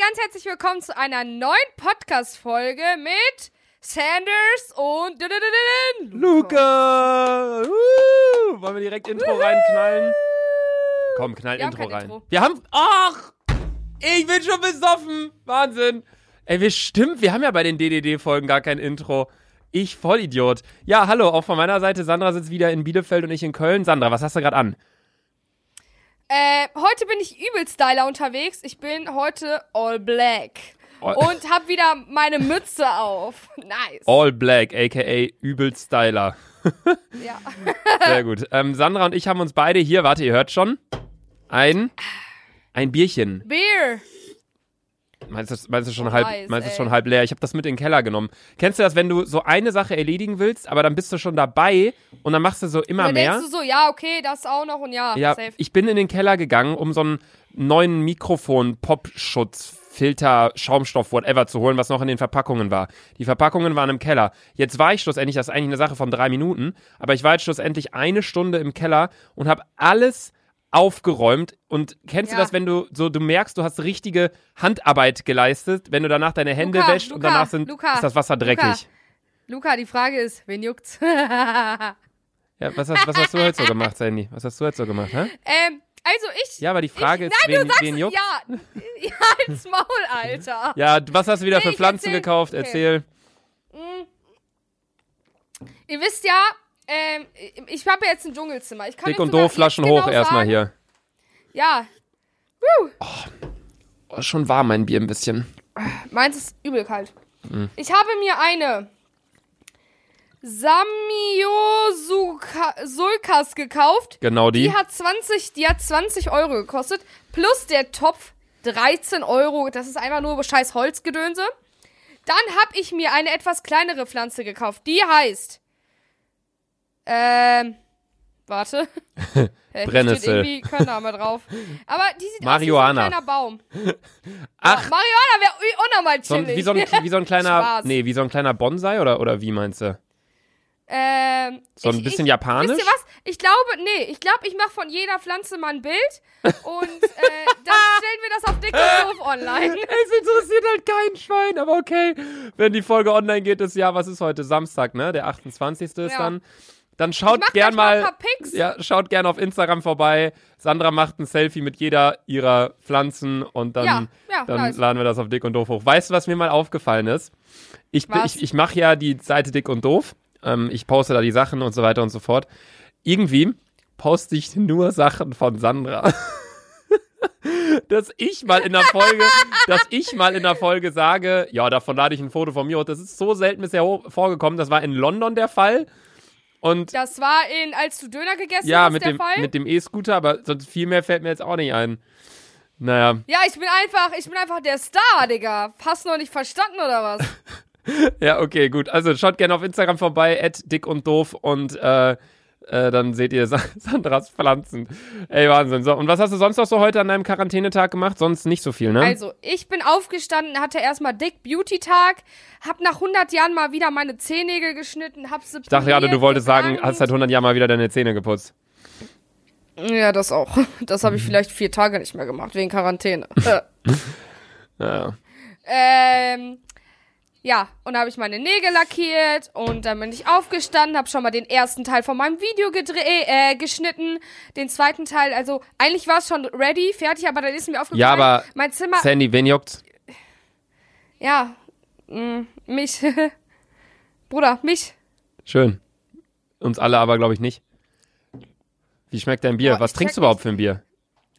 ganz herzlich willkommen zu einer neuen Podcast-Folge mit Sanders und Luca! Uh, wollen wir direkt Intro reinknallen? Komm, knall Wir Intro rein. Intro. Wir haben. Ach! Ich bin schon besoffen! Wahnsinn! Ey, wir stimmt, wir haben ja bei den DDD-Folgen gar kein Intro. Ich Vollidiot. Ja, hallo, auch von meiner Seite. Sandra sitzt wieder in Bielefeld und ich in Köln. Sandra, was hast du gerade an? Äh, heute bin ich übel Styler unterwegs. Ich bin heute all black. All- Und hab wieder meine Mütze auf. Nice. All Black, aka Übel Styler. Ja. Sehr gut. Ähm, Sandra und ich haben uns beide hier, warte, ihr hört schon, ein, ein Bierchen. Beer. Meinst du, meinst du schon Oh, halb, nice, meinst du schon halb leer? Ich habe das mit in den Keller genommen. Kennst du das, wenn du so eine Sache erledigen willst, aber dann bist du schon dabei und dann machst du so immer Dann mehr? denkst du so, ja, okay, das auch noch und ja, ja, safe. ich bin in den Keller gegangen, um so einen neuen Mikrofon, Popschutz, Filter, Schaumstoff, whatever zu holen, was noch in den Verpackungen war. Die Verpackungen waren im Keller. Jetzt war ich schlussendlich, das ist eigentlich eine Sache von drei Minuten, aber ich war jetzt schlussendlich eine Stunde im Keller und habe alles aufgeräumt und kennst Ja. du das, wenn du so, du merkst, du hast richtige Handarbeit geleistet, wenn du danach deine Hände Luca, wäscht und Luca, danach sind, Luca, ist das Wasser dreckig. Luca. Die Frage ist, wen juckt's? Ja, was, hast, was hast du heute so gemacht, Sandy? Was hast du heute so gemacht, hä? ähm, also ich. Ja, aber die Frage ich, ist, nein, wen, du sagst wen juckt? Ja, ja, ins Maul, Alter. Ja, was hast du wieder Nee, für Pflanzen erzähl- gekauft? okay. Erzähl. Ihr wisst ja, ähm, ich habe jetzt ein Dschungelzimmer. Ich kann Dick und doof, Flaschen hoch genau erstmal hier. Ja, Oh, schon warm, mein Bier ein bisschen. meins ist übel kalt. Mhm. Ich habe mir eine Samiosulkas gekauft. Genau die. Die hat 20, die hat 20 Euro gekostet. Plus der Topf 13 Euro. Das ist einfach nur scheiß Holzgedönse. Dann habe ich mir eine etwas kleinere Pflanze gekauft. Die heißt. Ähm. Warte. Hier Brennnessel. Steht irgendwie kein Name drauf. Aber die sieht Marihuana. aus wie so ein kleiner Baum. Ach, Ja, Marihuana wäre unnormal so, chillig. wie, so ein, wie so ein kleiner, Spaß. nee, wie so ein kleiner Bonsai oder, oder wie meinst du? Ähm, So ein ich- bisschen ich, japanisch? Wisst ihr was? Ich glaube, nee, ich glaube, ich mache von jeder Pflanze mal ein Bild und äh, dann stellen wir das auf Dick und Doof online. Es interessiert halt kein Schwein, aber okay. Wenn die Folge online geht, ist ja, was ist heute? Samstag, ne? Der 28. ist Ja. dann. Dann schaut mach gern gleich mal mal, ja, schaut gern auf Instagram vorbei. Sandra macht ein Selfie mit jeder ihrer Pflanzen und dann, Ja, ja, dann nice. laden wir das auf Dick und Doof hoch. Weißt du, was mir mal aufgefallen ist? Ich, Was? ich, ich mache ja die Seite Dick und Doof. Ähm, ich poste da die Sachen und so weiter und so fort. Irgendwie poste ich nur Sachen von Sandra. dass ich mal in der Folge, dass ich mal in der Folge sage, ja, davon lade ich ein Foto von mir hoch. Das ist so selten bisher vorgekommen. Das war in London der Fall. Und Das war in, als du Döner gegessen ja, hast, mit der dem, Fall. mit dem E-Scooter, aber sonst viel mehr fällt mir jetzt auch nicht ein. Naja, ja, ich bin einfach, ich bin einfach der Star, Digga. Hast du noch nicht verstanden oder was? ja, okay, gut. Also schaut gerne auf Instagram vorbei, at dick und doof und äh, äh, dann seht ihr Sa Sandras Pflanzen. Ey, Wahnsinn. So, und was hast du sonst noch so heute an deinem Quarantänetag gemacht? Sonst nicht so viel, ne? Also, ich bin aufgestanden, hatte erstmal Dick Beauty Tag, hab nach 100 Jahren mal wieder meine Zehennägel geschnitten, hab sie ich dachte gerade, du wolltest sagen, gebrannt. hast seit 100 Jahren mal wieder deine Zähne geputzt. Ja, das auch. Das Mhm. habe ich vielleicht vier Tage nicht mehr gemacht, wegen Quarantäne. Ja. ähm, ja, und da habe ich meine Nägel lackiert und dann bin ich aufgestanden, habe schon mal den ersten Teil von meinem Video gedre- äh, geschnitten, den zweiten Teil, also eigentlich war es schon ready, fertig, aber dann ist mir aufgefallen, Ja, aber mein Zimmer, Sandy, wen juckt's? ja, mh, mich, Bruder, mich, Schön. Uns alle aber, glaube ich, nicht. Wie schmeckt dein Bier? Boah, Was trinkst du überhaupt für ein Bier?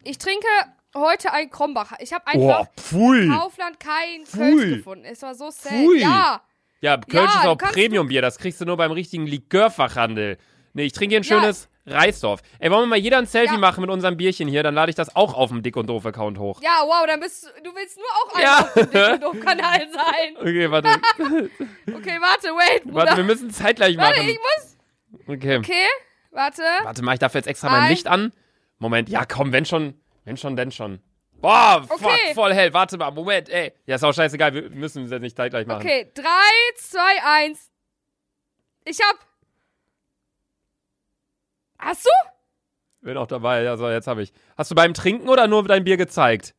ich trinke heute ein Krombacher. Ich habe Oh, einfach pfui. Kaufland kein Pfui. Kölsch gefunden. Es war so sad. Pfui. Ja, Ja, Kölsch Ja, ist auch Premium-Bier. Das kriegst du nur beim richtigen Likörfachhandel. Nee, ich trinke hier ein Ja. schönes Reisdorf. Ey, wollen wir mal jeder ein Selfie Ja. machen mit unserem Bierchen hier? Dann lade ich das auch auf dem Dick und Doof-Account hoch. ja, wow, dann bist du, du willst nur auch Ja. einfach auf dem Dick und Doof-Kanal sein. Okay, warte. Okay, warte, wait, Bruder. warte, wir müssen zeitgleich Warte, machen. ich muss, Okay. okay, warte. Warte, mach ich dafür jetzt extra mein Ein- Licht an? Moment, ja komm, wenn schon, wenn schon, denn schon. Boah, fuck, Okay. voll hell. Warte mal, Moment, ey. Ja, ist auch scheißegal, wir müssen es jetzt nicht zeitgleich machen. Okay, drei, zwei, eins. Ich hab. Hast du? Bin auch dabei, ja, so, jetzt habe ich. Hast du beim Trinken oder nur dein Bier gezeigt?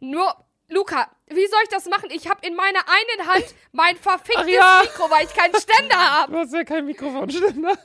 Nur. Luca, wie soll ich das machen? Ich habe in meiner einen Hand mein verficktes ja. Mikro, weil ich keinen Ständer habe. Du hast ja kein Mikrofonständer.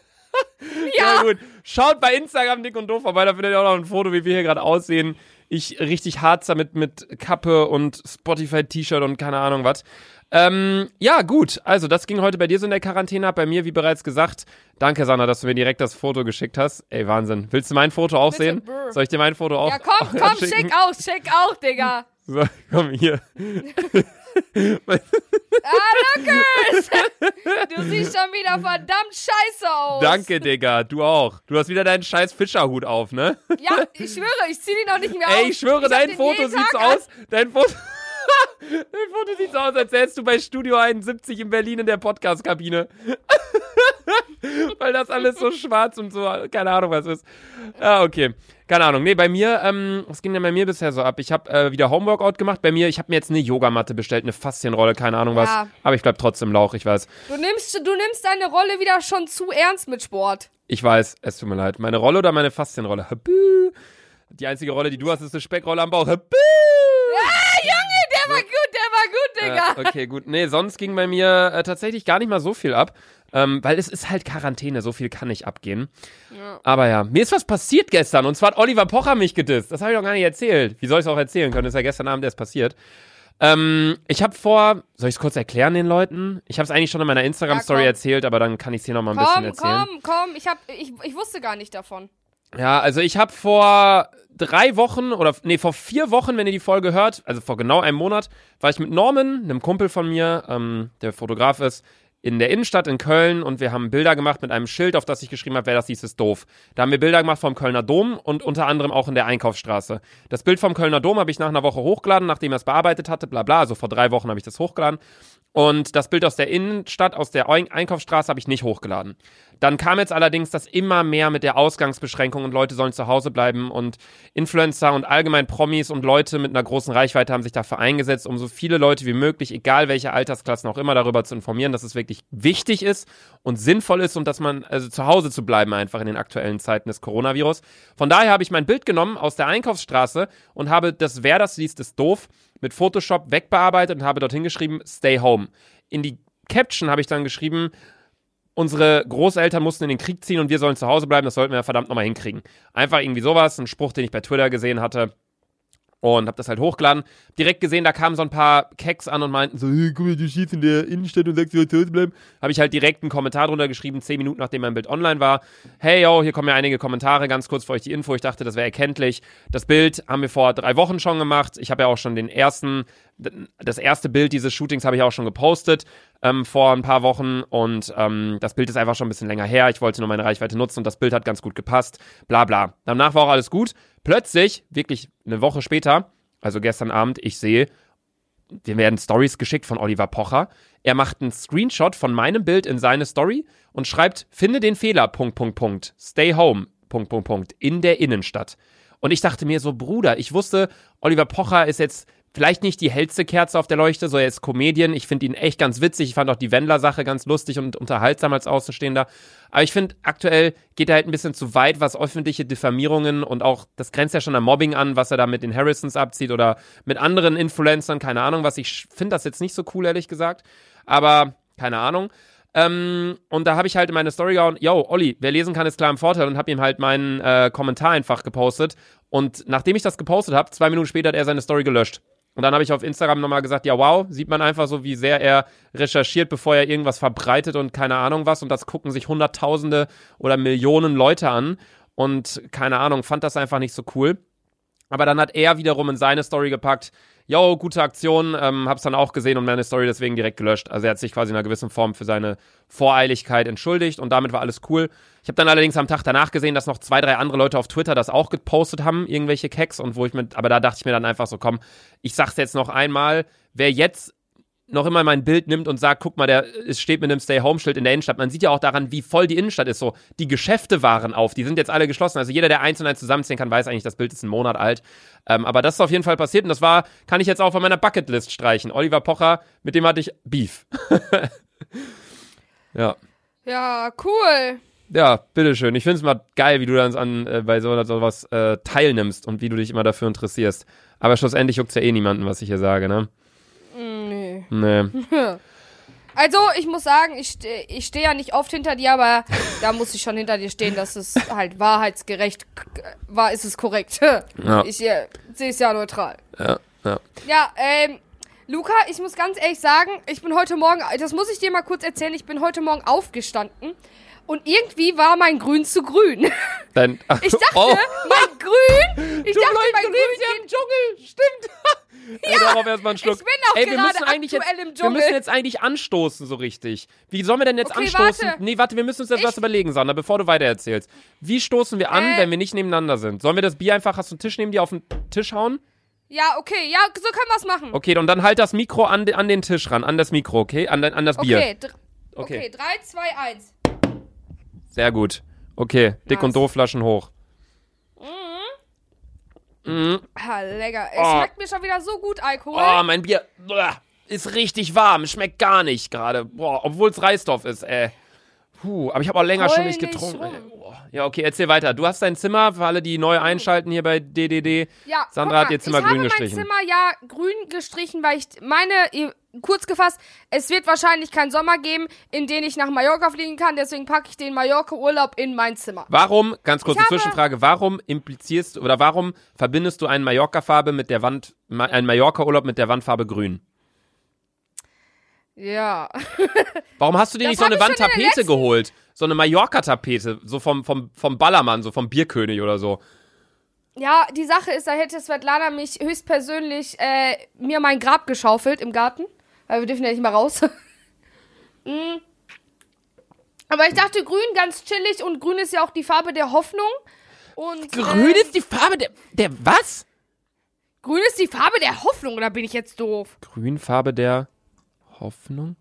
Ja. gut. Schaut bei Instagram dick und doof vorbei, da findet ihr auch noch ein Foto, wie wir hier gerade aussehen. Ich richtig hart damit mit Kappe und Spotify-T-Shirt und keine Ahnung was. Ähm, ja, gut. Also, das ging heute bei dir so in der Quarantäne ab. Bei mir, wie bereits gesagt. Danke, Sanna, dass du mir direkt das Foto geschickt hast. Ey, Wahnsinn. Willst du mein Foto auch Bitte, sehen? brr. Soll ich dir mein Foto auch Ja, komm, auch komm, schicken? schick aus, schick auch, Digga. So, komm hier. Ah, Lukas! Du siehst schon wieder verdammt scheiße aus. Danke, Digga. Du auch. Du hast wieder deinen scheiß Fischerhut auf, ne? Ja, ich schwöre, ich zieh die noch nicht mehr aus. Ey, ich schwöre, hab dein den Foto jeden sieht so Tag an. aus. Dein Foto. dein Foto sieht so aus, als wärst du bei Studio 71 in Berlin in der Podcast-Kabine. Weil das alles so schwarz und so, keine Ahnung, was ist. Ah, okay. Keine Ahnung. Nee, bei mir, ähm, was ging denn bei mir bisher so ab? Ich habe äh, wieder Homeworkout gemacht. Bei mir, ich habe mir jetzt eine Yogamatte bestellt, eine Faszienrolle, keine Ahnung was. Ja. Aber ich bleib trotzdem Lauch, ich weiß. Du nimmst, du nimmst deine Rolle wieder schon zu ernst mit Sport. Ich weiß, es tut mir leid. Meine Rolle oder meine Faszienrolle? Die einzige Rolle, die du hast, ist eine Speckrolle am Bauch. Habü. Ah, Junge, der war gut, der war gut, Digga. Ja, okay, gut. Nee, sonst ging bei mir äh, tatsächlich gar nicht mal so viel ab. Ähm, weil es ist halt Quarantäne, so viel kann nicht abgehen. Ja. Aber ja, mir ist was passiert gestern und zwar hat Oliver Pocher mich gedisst. Das habe ich noch gar nicht erzählt. Wie soll ich es auch erzählen können? Das ist ja gestern Abend erst passiert. Ähm, ich habe vor, soll ich es kurz erklären den Leuten? Ich habe es eigentlich schon in meiner Instagram-Story Ja, erzählt, aber dann kann ich es hier noch mal ein bisschen Komm, erzählen. komm, komm, ich, hab, ich, ich wusste gar nicht davon. Ja, also ich habe vor drei Wochen oder nee, vor vier Wochen, wenn ihr die Folge hört, also vor genau einem Monat, war ich mit Norman, einem Kumpel von mir, ähm, der Fotograf ist, in der Innenstadt in Köln und wir haben Bilder gemacht mit einem Schild, auf das ich geschrieben habe, wer das hieß, ist doof. Da haben wir Bilder gemacht vom Kölner Dom und unter anderem auch in der Einkaufsstraße. Das Bild vom Kölner Dom habe ich nach einer Woche hochgeladen, nachdem er es bearbeitet hatte, bla bla, also vor drei Wochen habe ich das hochgeladen. Und das Bild aus der Innenstadt, aus der Ein- Einkaufsstraße habe ich nicht hochgeladen. Dann kam jetzt allerdings das immer mehr mit der Ausgangsbeschränkung und Leute sollen zu Hause bleiben und Influencer und allgemein Promis und Leute mit einer großen Reichweite haben sich dafür eingesetzt, um so viele Leute wie möglich, egal welche Altersklassen auch immer, darüber zu informieren, dass es wirklich wichtig ist und sinnvoll ist und dass man, also zu Hause zu bleiben einfach in den aktuellen Zeiten des Coronavirus. Von daher habe ich mein Bild genommen aus der Einkaufsstraße und habe das Wer das liest, ist doof mit Photoshop wegbearbeitet und habe dorthin geschrieben, stay home. In die Caption habe ich dann geschrieben, unsere Großeltern mussten in den Krieg ziehen und wir sollen zu Hause bleiben, das sollten wir verdammt nochmal hinkriegen. Einfach irgendwie sowas, ein Spruch, den ich bei Twitter gesehen hatte. Und hab das halt hochgeladen. Direkt gesehen, da kamen so ein paar Keks an und meinten so, hey, guck mal, du schießt in der Innenstadt und sagst, du sollst bleiben. Habe ich halt direkt einen Kommentar drunter geschrieben, zehn Minuten nachdem mein Bild online war. Hey, yo, hier kommen ja einige Kommentare, ganz kurz für euch die Info. Ich dachte, das wäre erkenntlich. Das Bild haben wir vor drei Wochen schon gemacht. Ich habe ja auch schon den ersten, das erste Bild dieses Shootings habe ich auch schon gepostet ähm, vor ein paar Wochen und ähm, das Bild ist einfach schon ein bisschen länger her. Ich wollte nur meine Reichweite nutzen und das Bild hat ganz gut gepasst. Bla bla. Danach war auch alles gut. Plötzlich, wirklich eine Woche später, also gestern Abend, ich sehe, wir werden Stories geschickt von Oliver Pocher. Er macht einen Screenshot von meinem Bild in seine Story und schreibt, finde den Fehler, Punkt, Punkt, Punkt, stay home, Punkt, Punkt, Punkt, in der Innenstadt. Und ich dachte mir so, Bruder, ich wusste, Oliver Pocher ist jetzt vielleicht nicht die hellste Kerze auf der Leuchte, so er ist Comedian. Ich finde ihn echt ganz witzig. Ich fand auch die Wendler-Sache ganz lustig und unterhaltsam als Außenstehender. Aber ich finde, aktuell geht er halt ein bisschen zu weit, was öffentliche Diffamierungen und auch, das grenzt ja schon an Mobbing an, was er da mit den Harrisons abzieht oder mit anderen Influencern, keine Ahnung was. Ich finde das jetzt nicht so cool, ehrlich gesagt. Aber, keine Ahnung. Ähm, und da habe ich halt in meine Story gehauen, yo, Olli, wer lesen kann, ist klar im Vorteil und habe ihm halt meinen äh, Kommentar einfach gepostet. Und nachdem ich das gepostet habe, zwei Minuten später hat er seine Story gelöscht. Und dann habe ich auf Instagram nochmal gesagt, ja, wow, sieht man einfach so, wie sehr er recherchiert, bevor er irgendwas verbreitet und keine Ahnung was. Und das gucken sich Hunderttausende oder Millionen Leute an. Und keine Ahnung, fand das einfach nicht so cool. Aber dann hat er wiederum in seine Story gepackt, yo, gute Aktion, ähm, hab's dann auch gesehen und meine Story deswegen direkt gelöscht. Also er hat sich quasi in einer gewissen Form für seine Voreiligkeit entschuldigt und damit war alles cool. Ich habe dann allerdings am Tag danach gesehen, dass noch zwei, drei andere Leute auf Twitter das auch gepostet haben, irgendwelche Keks und wo ich mit, aber da dachte ich mir dann einfach so, komm, ich sag's jetzt noch einmal, wer jetzt noch immer mein Bild nimmt und sagt, guck mal, der es steht mit einem Stay-Home-Schild in der Innenstadt. Man sieht ja auch daran, wie voll die Innenstadt ist. So, die Geschäfte waren auf, die sind jetzt alle geschlossen. Also jeder, der eins und eins zusammenzählen kann, weiß eigentlich, das Bild ist einen Monat alt. Ähm, aber das ist auf jeden Fall passiert und das war, kann ich jetzt auch von meiner Bucketlist streichen. Oliver Pocher, mit dem hatte ich Beef. ja. Ja, cool. ja, bitteschön. Ich finde es mal geil, wie du dann an, äh, bei so sowas äh, teilnimmst und wie du dich immer dafür interessierst. Aber schlussendlich juckt's ja eh niemanden, was ich hier sage, ne? Nee. Also, ich muss sagen, ich, ste ich stehe ja nicht oft hinter dir, aber da muss ich schon hinter dir stehen, dass es halt wahrheitsgerecht k- war, ist es korrekt. Ja. Ich äh, sehe es ja neutral. Ja, ja. Ja, ähm, Luca, ich muss ganz ehrlich sagen, ich bin heute Morgen, das muss ich dir mal kurz erzählen, ich bin heute Morgen aufgestanden und irgendwie war mein Grün zu grün. Dein, ach, Ich dachte, oh, mein Grün, ich dachte, mein Grün lebst ja im Dschungel, stimmt. Ey, darauf erstmal einen Schluck. ich bin auch Ey, wir gerade müssen eigentlich jetzt, wir müssen jetzt eigentlich anstoßen, so richtig. Wie sollen wir denn jetzt Okay, anstoßen? warte. Nee, warte, wir müssen uns jetzt Ich- was überlegen, Sandra, bevor du weitererzählst. Wie stoßen wir an, Äh. wenn wir nicht nebeneinander sind? Sollen wir das Bier einfach, hast du einen Tisch neben dir auf den Tisch hauen? Ja, okay, ja, so können wir es machen. Okay, und dann halt das Mikro an, an den Tisch ran, an das Mikro, okay? An, an das Bier. Okay, Okay. okay, 3, 2, 1. Sehr gut. Okay, dick Nice. und doof Flaschen hoch. Mhm. Ah, lecker. Es Oh. schmeckt mir schon wieder so gut, Alkohol. Oh, mein Bier ist richtig warm. Schmeckt gar nicht gerade. Boah, obwohl es Reisdorf ist, ey. Puh, aber ich habe auch länger Heul schon nicht getrunken. rum. Boah. Ja, okay, erzähl weiter. Du hast dein Zimmer, für alle, die neu einschalten hier bei DDD. Ja, Sandra guck hat mal, ihr Zimmer ich grün habe gestrichen. mein Zimmer ja grün gestrichen, weil ich meine, kurz gefasst, es wird wahrscheinlich keinen Sommer geben, in den ich nach Mallorca fliegen kann, deswegen packe ich den Mallorca-Urlaub in mein Zimmer. Warum, ganz kurze Ich habe- Zwischenfrage, warum implizierst oder warum verbindest du einen Mallorca-Farbe mit der Wand, einen Mallorca-Urlaub mit der Wandfarbe grün? Ja. Warum hast du dir Das nicht so eine Wandtapete geholt? So eine Mallorca-Tapete, so vom, vom, vom Ballermann, so vom Bierkönig oder so. Ja, die Sache ist, da hätte Svetlana mich höchstpersönlich äh, mir mein Grab geschaufelt im Garten. Weil wir dürfen ja nicht mal raus. Mm. Aber ich dachte, grün ganz chillig und grün ist ja auch die Farbe der Hoffnung. Und, Grün äh, ist die Farbe der, der was? grün ist die Farbe der Hoffnung, oder bin ich jetzt doof? Grünfarbe der Hoffnung?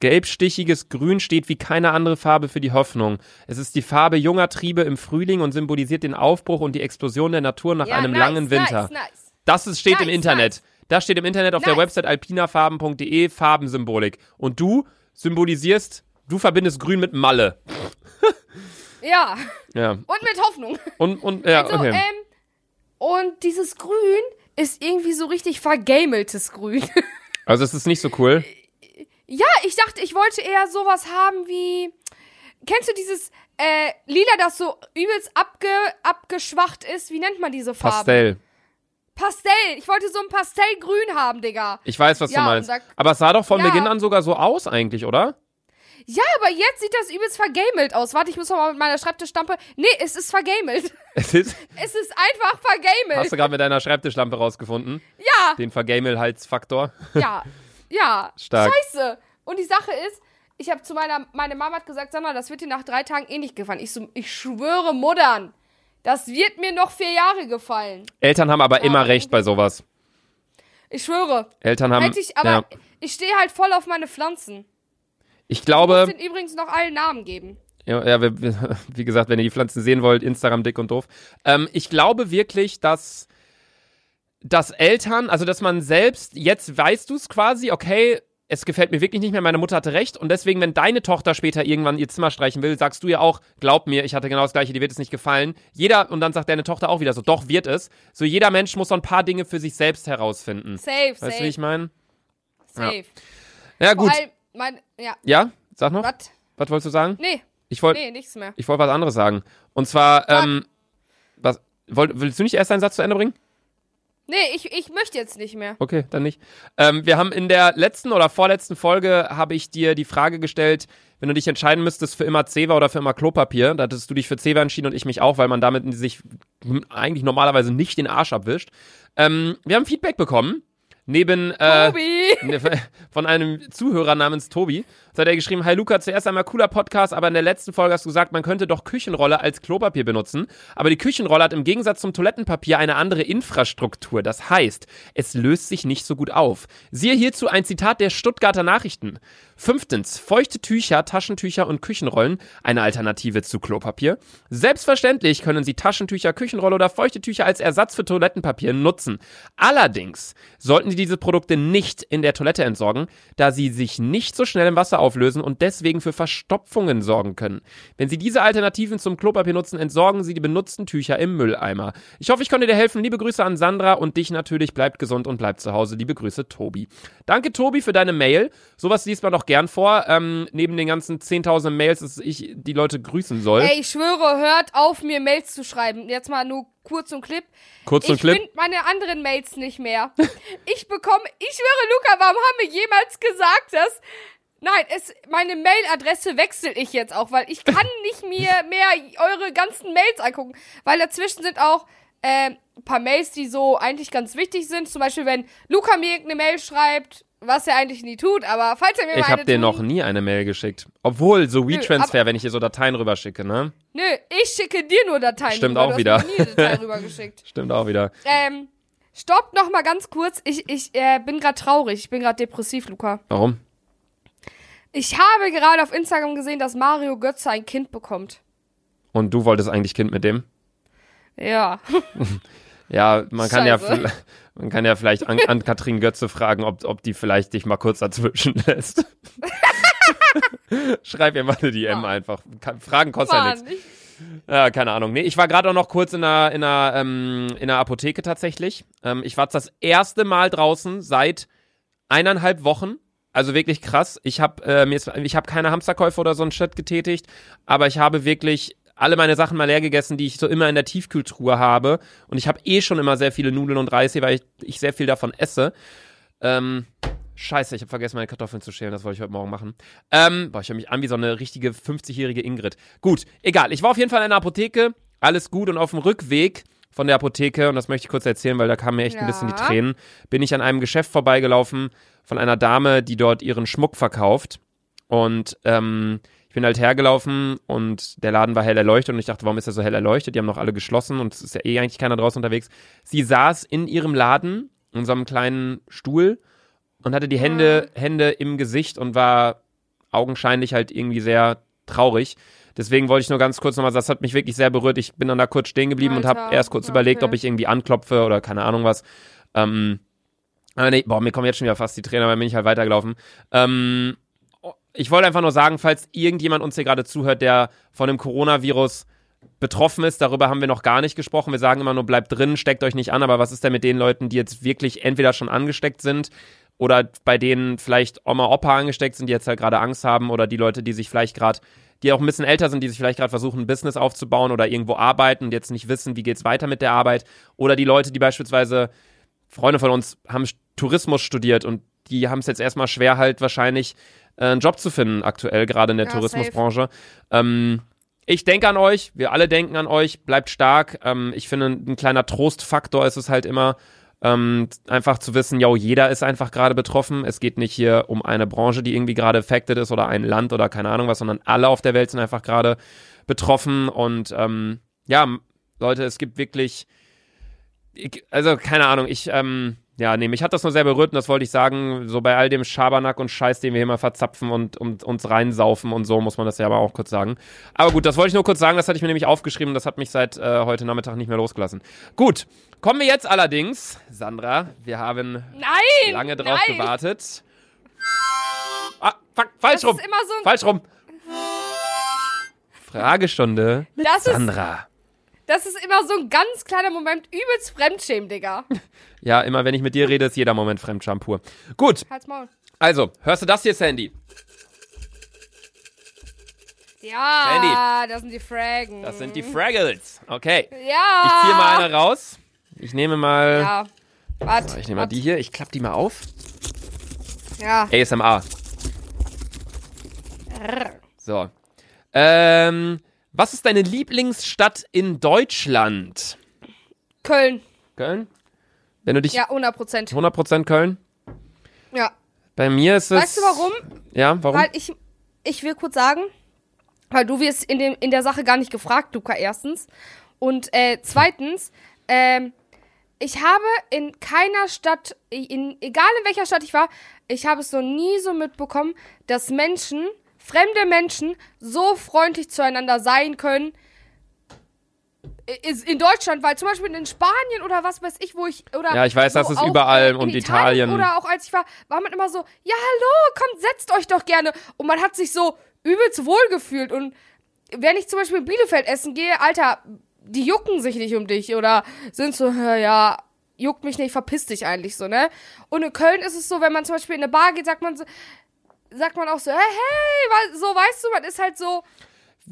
Gelbstichiges Grün steht wie keine andere Farbe für die Hoffnung. Es ist die Farbe junger Triebe im Frühling und symbolisiert den Aufbruch und die Explosion der Natur nach Ja, einem nice, langen Winter. Nice, nice. Das ist, steht im Internet. Das steht im Internet auf der. Website alpinafarben.de, Farbensymbolik. Und du symbolisierst, du verbindest Grün mit Malle. Ja, Ja. und mit Hoffnung. Und, und, ja, Also, okay. ähm, und dieses Grün ist irgendwie so richtig vergameltes Grün. Also, es ist nicht so cool. Ja, ich dachte, ich wollte eher sowas haben wie. Kennst du dieses äh, Lila, das so übelst abge, abgeschwacht ist? Wie nennt man diese Farbe? Pastell. Pastell. Ich wollte so ein Pastellgrün haben, Digga. Ich weiß, was Ja, du meinst. da- Aber es sah doch von Ja. Beginn an sogar so aus, eigentlich, oder? Ja, aber jetzt sieht das übelst vergamelt aus. Warte, ich muss mal mit meiner Schreibtischstampe. Nee, es ist vergamelt. Es ist. Es ist einfach vergamelt. Hast du gerade mit deiner Schreibtischlampe rausgefunden? ja, Den Vergamel-Halsfaktor. ja, ja. Stark. Scheiße. Und die Sache ist, ich habe zu meiner, meine Mama hat gesagt, sag mal, das wird dir nach drei Tagen eh nicht gefallen. Ich so, ich schwöre, Muttern, das wird mir noch vier Jahre gefallen. Eltern haben aber immer und recht bei sowas. Ich schwöre. Eltern haben. Hätte ich, aber ja. ich stehe halt voll auf meine Pflanzen. Ich Ich glaube. muss den übrigens noch allen Namen geben. Ja, ja wie gesagt, wenn ihr die Pflanzen sehen wollt, Instagram dick und doof. Ähm, ich glaube wirklich, dass, dass Eltern, also dass man selbst, jetzt weißt du es quasi, okay, es gefällt mir wirklich nicht mehr, meine Mutter hatte recht und deswegen, wenn deine Tochter später irgendwann ihr Zimmer streichen will, sagst du ja auch, glaub mir, ich hatte genau das gleiche, dir wird es nicht gefallen. Jeder, und dann sagt deine Tochter auch wieder so, doch, wird es. So jeder Mensch muss so ein paar Dinge für sich selbst herausfinden. Safe, Weißt du, wie safe, ich meine? safe. Ja, gut. Vor allem, mein, ja, Ja, sag noch. was? Was wolltest du sagen? Nee, Ich wollte nee, nichts mehr. Ich wollte was anderes sagen. Und zwar, ähm, was, wollt, willst du nicht erst deinen Satz zu Ende bringen? Nee, ich, ich möchte jetzt nicht mehr. Okay, dann nicht. Ähm, wir haben in der letzten oder vorletzten Folge, habe ich dir die Frage gestellt, wenn du dich entscheiden müsstest für immer Zewa oder für immer Klopapier, da hattest du dich für Zewa entschieden und ich mich auch, weil man damit sich eigentlich normalerweise nicht den Arsch abwischt. Ähm, wir haben Feedback bekommen. Neben äh! Ne, von einem Zuhörer namens Tobi. Da hat er geschrieben, Hi Luca, zuerst einmal cooler Podcast, aber in der letzten Folge hast du gesagt, man könnte doch Küchenrolle als Klopapier benutzen. Aber die Küchenrolle hat im Gegensatz zum Toilettenpapier eine andere Infrastruktur. Das heißt, es löst sich nicht so gut auf. Siehe hierzu ein Zitat der Stuttgarter Nachrichten. Fünftens, feuchte Tücher, Taschentücher und Küchenrollen, eine Alternative zu Klopapier. Selbstverständlich können Sie Taschentücher, Küchenrolle oder feuchte Tücher als Ersatz für Toilettenpapier nutzen. Allerdings sollten sollten Sie diese Produkte nicht in der Toilette entsorgen, da sie sich nicht so schnell im Wasser auflösen und deswegen für Verstopfungen sorgen können. Wenn Sie diese Alternativen zum Klopapier nutzen, entsorgen Sie die benutzten Tücher im Mülleimer. Ich hoffe, ich konnte dir helfen. Liebe Grüße an Sandra und dich natürlich. Bleibt gesund und bleibt zu Hause. Liebe Grüße, Tobi. Danke, Tobi, für deine Mail. Sowas liest man doch gern vor. Ähm, neben den ganzen 10.000 Mails, dass ich die Leute grüßen soll. Ey, ich schwöre, hört auf, mir Mails zu schreiben. Jetzt mal nur kurz und Clip. Kurz und ich Clip. finde meine anderen Mails nicht mehr. ich bekomme, ich schwöre, Luca, warum haben wir jemals gesagt, dass. Nein, es, meine Mailadresse wechsle ich jetzt auch, weil ich kann nicht mir mehr eure ganzen Mails angucken. Weil dazwischen sind auch äh, ein paar Mails, die so eigentlich ganz wichtig sind. Zum Beispiel, wenn Luca mir irgendeine Mail schreibt, was er eigentlich nie tut, aber falls er mir Ich mal habe dir tut, noch nie eine Mail geschickt. Obwohl, so WeTransfer, wenn ich dir so Dateien rüberschicke, ne? Nö, ich schicke dir nur Dateien Stimmt rüber. auch wieder. Stimmt auch wieder. Ähm, stopp noch mal ganz kurz. Ich, ich äh, bin gerade traurig. Ich bin gerade depressiv, Luca. Warum? Ich habe gerade auf Instagram gesehen, dass Mario Götze ein Kind bekommt. Und du wolltest eigentlich Kind mit dem? Ja. Ja, man kann ja, Scheiße. vl- man kann ja vielleicht an, an Katrin Götze fragen, ob, ob die vielleicht dich mal kurz dazwischen lässt. Schreib ihr mal eine DM Mann. einfach. Fragen kostet ja nichts. Mann, ich, Ja, keine Ahnung. Nee, ich war gerade auch noch kurz in einer, in einer, ähm, in einer Apotheke tatsächlich. Ähm, ich war das erste Mal draußen seit eineinhalb Wochen. Also wirklich krass. Ich habe äh, mir ist, ich habe keine Hamsterkäufe oder so ein Shit getätigt, aber ich habe wirklich alle meine Sachen mal leer gegessen, die ich so immer in der Tiefkühltruhe habe. Und ich habe eh schon immer sehr viele Nudeln und Reis hier, weil ich, ich sehr viel davon esse. Ähm, scheiße, ich habe vergessen, meine Kartoffeln zu schälen. Das wollte ich heute Morgen machen. Ähm, boah, ich höre mich an wie so eine richtige 50-jährige Ingrid. Gut, egal. Ich war auf jeden Fall in einer Apotheke. Alles gut. Und auf dem Rückweg von der Apotheke, und das möchte ich kurz erzählen, weil da kamen mir echt ein bisschen die Ja. Tränen, bin ich an einem Geschäft vorbeigelaufen von einer Dame, die dort ihren Schmuck verkauft. Und ähm, ich bin halt hergelaufen und der Laden war hell erleuchtet und ich dachte, warum ist er so hell erleuchtet? Die haben noch alle geschlossen und es ist ja eh eigentlich keiner draußen unterwegs. Sie saß in ihrem Laden, in so einem kleinen Stuhl und hatte die Hände, Hände im Gesicht und war augenscheinlich halt irgendwie sehr traurig. Deswegen wollte ich nur ganz kurz nochmal das hat mich wirklich sehr berührt. Ich bin dann da kurz stehen geblieben und habe Alter, erst kurz überlegt, okay. ob ich irgendwie anklopfe oder keine Ahnung was. Ähm, aber nee, boah, mir kommen jetzt schon wieder fast die Tränen, aber bin ich halt weitergelaufen. Ähm, ich wollte einfach nur sagen, falls irgendjemand uns hier gerade zuhört, der von dem Coronavirus betroffen ist, darüber haben wir noch gar nicht gesprochen. Wir sagen immer nur, bleibt drin, steckt euch nicht an, aber was ist denn mit den Leuten, die jetzt wirklich entweder schon angesteckt sind oder bei denen vielleicht Oma, Opa angesteckt sind, die jetzt halt gerade Angst haben oder die Leute, die sich vielleicht gerade, die auch ein bisschen älter sind, die sich vielleicht gerade versuchen, ein Business aufzubauen oder irgendwo arbeiten und jetzt nicht wissen, wie geht's weiter mit der Arbeit oder die Leute, die beispielsweise Freunde von uns haben Tourismus studiert und die haben es jetzt erstmal schwer halt wahrscheinlich einen Job zu finden aktuell, gerade in der Ja, Tourismusbranche. Ähm, ich denke an euch, wir alle denken an euch, bleibt stark. Ähm, ich finde, ein kleiner Trostfaktor ist es halt immer, ähm, einfach zu wissen, ja, jeder ist einfach gerade betroffen. Es geht nicht hier um eine Branche, die irgendwie gerade affected ist oder ein Land oder keine Ahnung was, sondern alle auf der Welt sind einfach gerade betroffen. Und ähm, ja, Leute, es gibt wirklich, ich, also keine Ahnung, ich, ähm, ja, nee, mich hat das nur sehr berührt und das wollte ich sagen, so bei all dem Schabernack und Scheiß, den wir hier mal verzapfen und, und uns reinsaufen und so, muss man das ja aber auch kurz sagen. Aber gut, das wollte ich nur kurz sagen, das hatte ich mir nämlich aufgeschrieben, das hat mich seit äh, heute Nachmittag nicht mehr losgelassen. Gut, kommen wir jetzt allerdings, Sandra, wir haben nein! lange drauf nein. gewartet. Ah, fuck, falsch Das rum, ist immer so ein, falsch rum. Fragestunde mit Das ist- Sandra. Das ist immer so ein ganz kleiner Moment übelst Fremdschämen, Digga. Ja, immer wenn ich mit dir rede, ist jeder Moment Fremdscham pur. Gut, Halt's Maul. also, hörst du das hier, Sandy? Ja, das sind die Fragen. Das sind die Fraggles. Okay. Ja. Ich ziehe mal eine raus. Ich nehme mal. Ja. Warte. Ich nehme mal die hier. Ich klappe die mal auf. Ja. ASMR. So. Ähm, was ist deine Lieblingsstadt in Deutschland? Köln. Köln? Wenn du dich. Ja, 100 Prozent. 100% Köln? Ja. Bei mir ist es. Weißt du warum? Ja, warum? Weil ich, ich will kurz sagen, weil du wirst in, dem, in der Sache gar nicht gefragt, Luca, erstens. Und äh, zweitens, ähm, ich habe in keiner Stadt, in, egal in welcher Stadt ich war, ich habe es noch nie so mitbekommen, dass Menschen, fremde Menschen, so freundlich zueinander sein können. in Deutschland, weil zum Beispiel in Spanien oder was weiß ich, wo ich oder Ja, ich weiß, das ist überall äh, in und Italien. oder auch als ich war, war man immer so, ja hallo, kommt, setzt euch doch gerne und man hat sich so übelst wohl gefühlt und wenn ich zum Beispiel in Bielefeld essen gehe, Alter, die jucken sich nicht um dich oder sind so, ja, juckt mich nicht, verpiss dich eigentlich so, ne? Und in Köln ist es so, wenn man zum Beispiel in eine Bar geht, sagt man so, sagt man auch so, hey, hey, so weißt du, man ist halt so,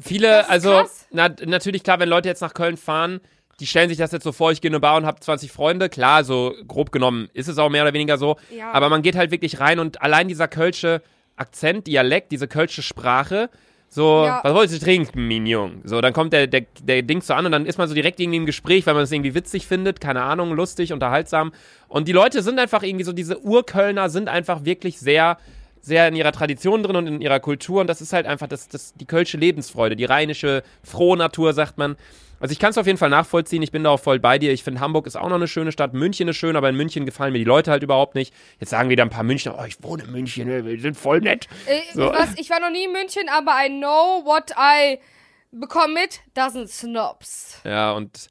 Viele, also, na, natürlich, klar, wenn Leute jetzt nach Köln fahren, die stellen sich das jetzt so vor, ich gehe in eine Bar und habe 20 Freunde. Klar, so grob genommen ist es auch mehr oder weniger so. Ja. Aber man geht halt wirklich rein und allein dieser kölsche Akzent, Dialekt, diese kölsche Sprache, so, Ja. was wolltest du trinken, Mignon? So, dann kommt der, der, der Dings so an und dann ist man so direkt irgendwie im Gespräch, weil man es irgendwie witzig findet, keine Ahnung, lustig, unterhaltsam. Und die Leute sind einfach irgendwie so, diese Urkölner sind einfach wirklich sehr, sehr in ihrer Tradition drin und in ihrer Kultur. Und das ist halt einfach das, das, die kölsche Lebensfreude, die rheinische, frohe Natur, sagt man. Also ich kann es auf jeden Fall nachvollziehen, ich bin da auch voll bei dir. Ich finde, Hamburg ist auch noch eine schöne Stadt, München ist schön, aber in München gefallen mir die Leute halt überhaupt nicht. Jetzt sagen wieder ein paar Münchner, oh, ich wohne in München, wir sind voll nett. Äh, So. was, ich war noch nie in München, aber I know what I bekomme mit. Das sind Snobs. Ja, und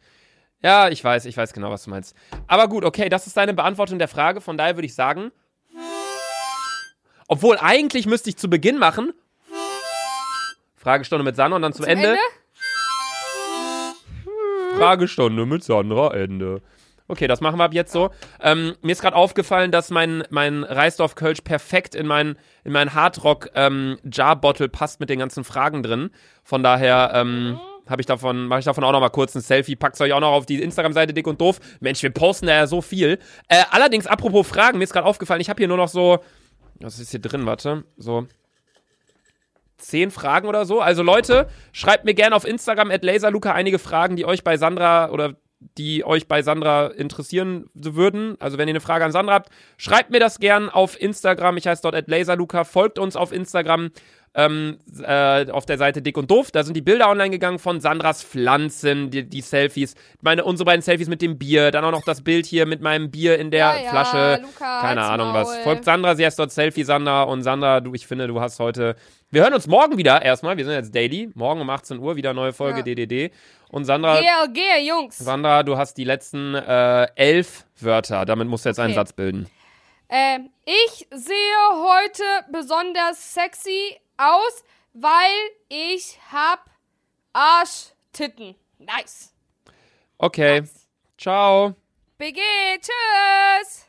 ja, ich weiß, ich weiß genau, was du meinst. Aber gut, okay, das ist deine Beantwortung der Frage. Von daher würde ich sagen, obwohl eigentlich müsste ich zu Beginn machen. Fragestunde mit Sandra und dann zum, Ende, Fragestunde mit Sandra Ende. Okay, das machen wir ab jetzt so. Ähm, mir ist gerade aufgefallen, dass mein, mein Reisdorf Kölsch perfekt in mein, in mein Hardrock ähm, Jar Bottle passt mit den ganzen Fragen drin. Von daher ähm, habe ich davon, mache ich davon auch noch mal kurz ein Selfie, pack's euch auch noch auf die Instagram-Seite dick und doof. Mensch, wir posten da ja so viel. Äh, allerdings, apropos Fragen, mir ist gerade aufgefallen, ich habe hier nur noch so, was ist hier drin, warte, so zehn Fragen oder so. Also Leute, schreibt mir gerne auf Instagram at laserluca einige Fragen, die euch bei Sandra oder die euch bei Sandra interessieren würden. Also wenn ihr eine Frage an Sandra habt, schreibt mir das gern auf Instagram. Ich heiße dort at laserluca. Folgt uns auf Instagram ähm, äh, auf der Seite Dick und Doof. Da sind die Bilder online gegangen von Sandras Pflanzen, die, die Selfies. Meine, unsere beiden Selfies mit dem Bier. Dann auch noch das Bild hier mit meinem Bier in der Ja, ja, Flasche. Luca, Keine Ahnung was. Maul. Folgt Sandra, sie heißt dort Selfie Sandra. Und Sandra, du, ich finde, du hast heute. Wir hören uns morgen wieder erstmal. Wir sind jetzt daily. Morgen um 18 Uhr wieder neue Folge Ja. DDD. Und Sandra, Geh, geh, Jungs. Sandra, du hast die letzten äh, elf Wörter. Damit musst du jetzt einen Okay. Satz bilden. Ähm, ich sehe heute besonders sexy aus, weil ich hab Arschtitten. Nice. Okay. nice. Ciao. BG, tschüss.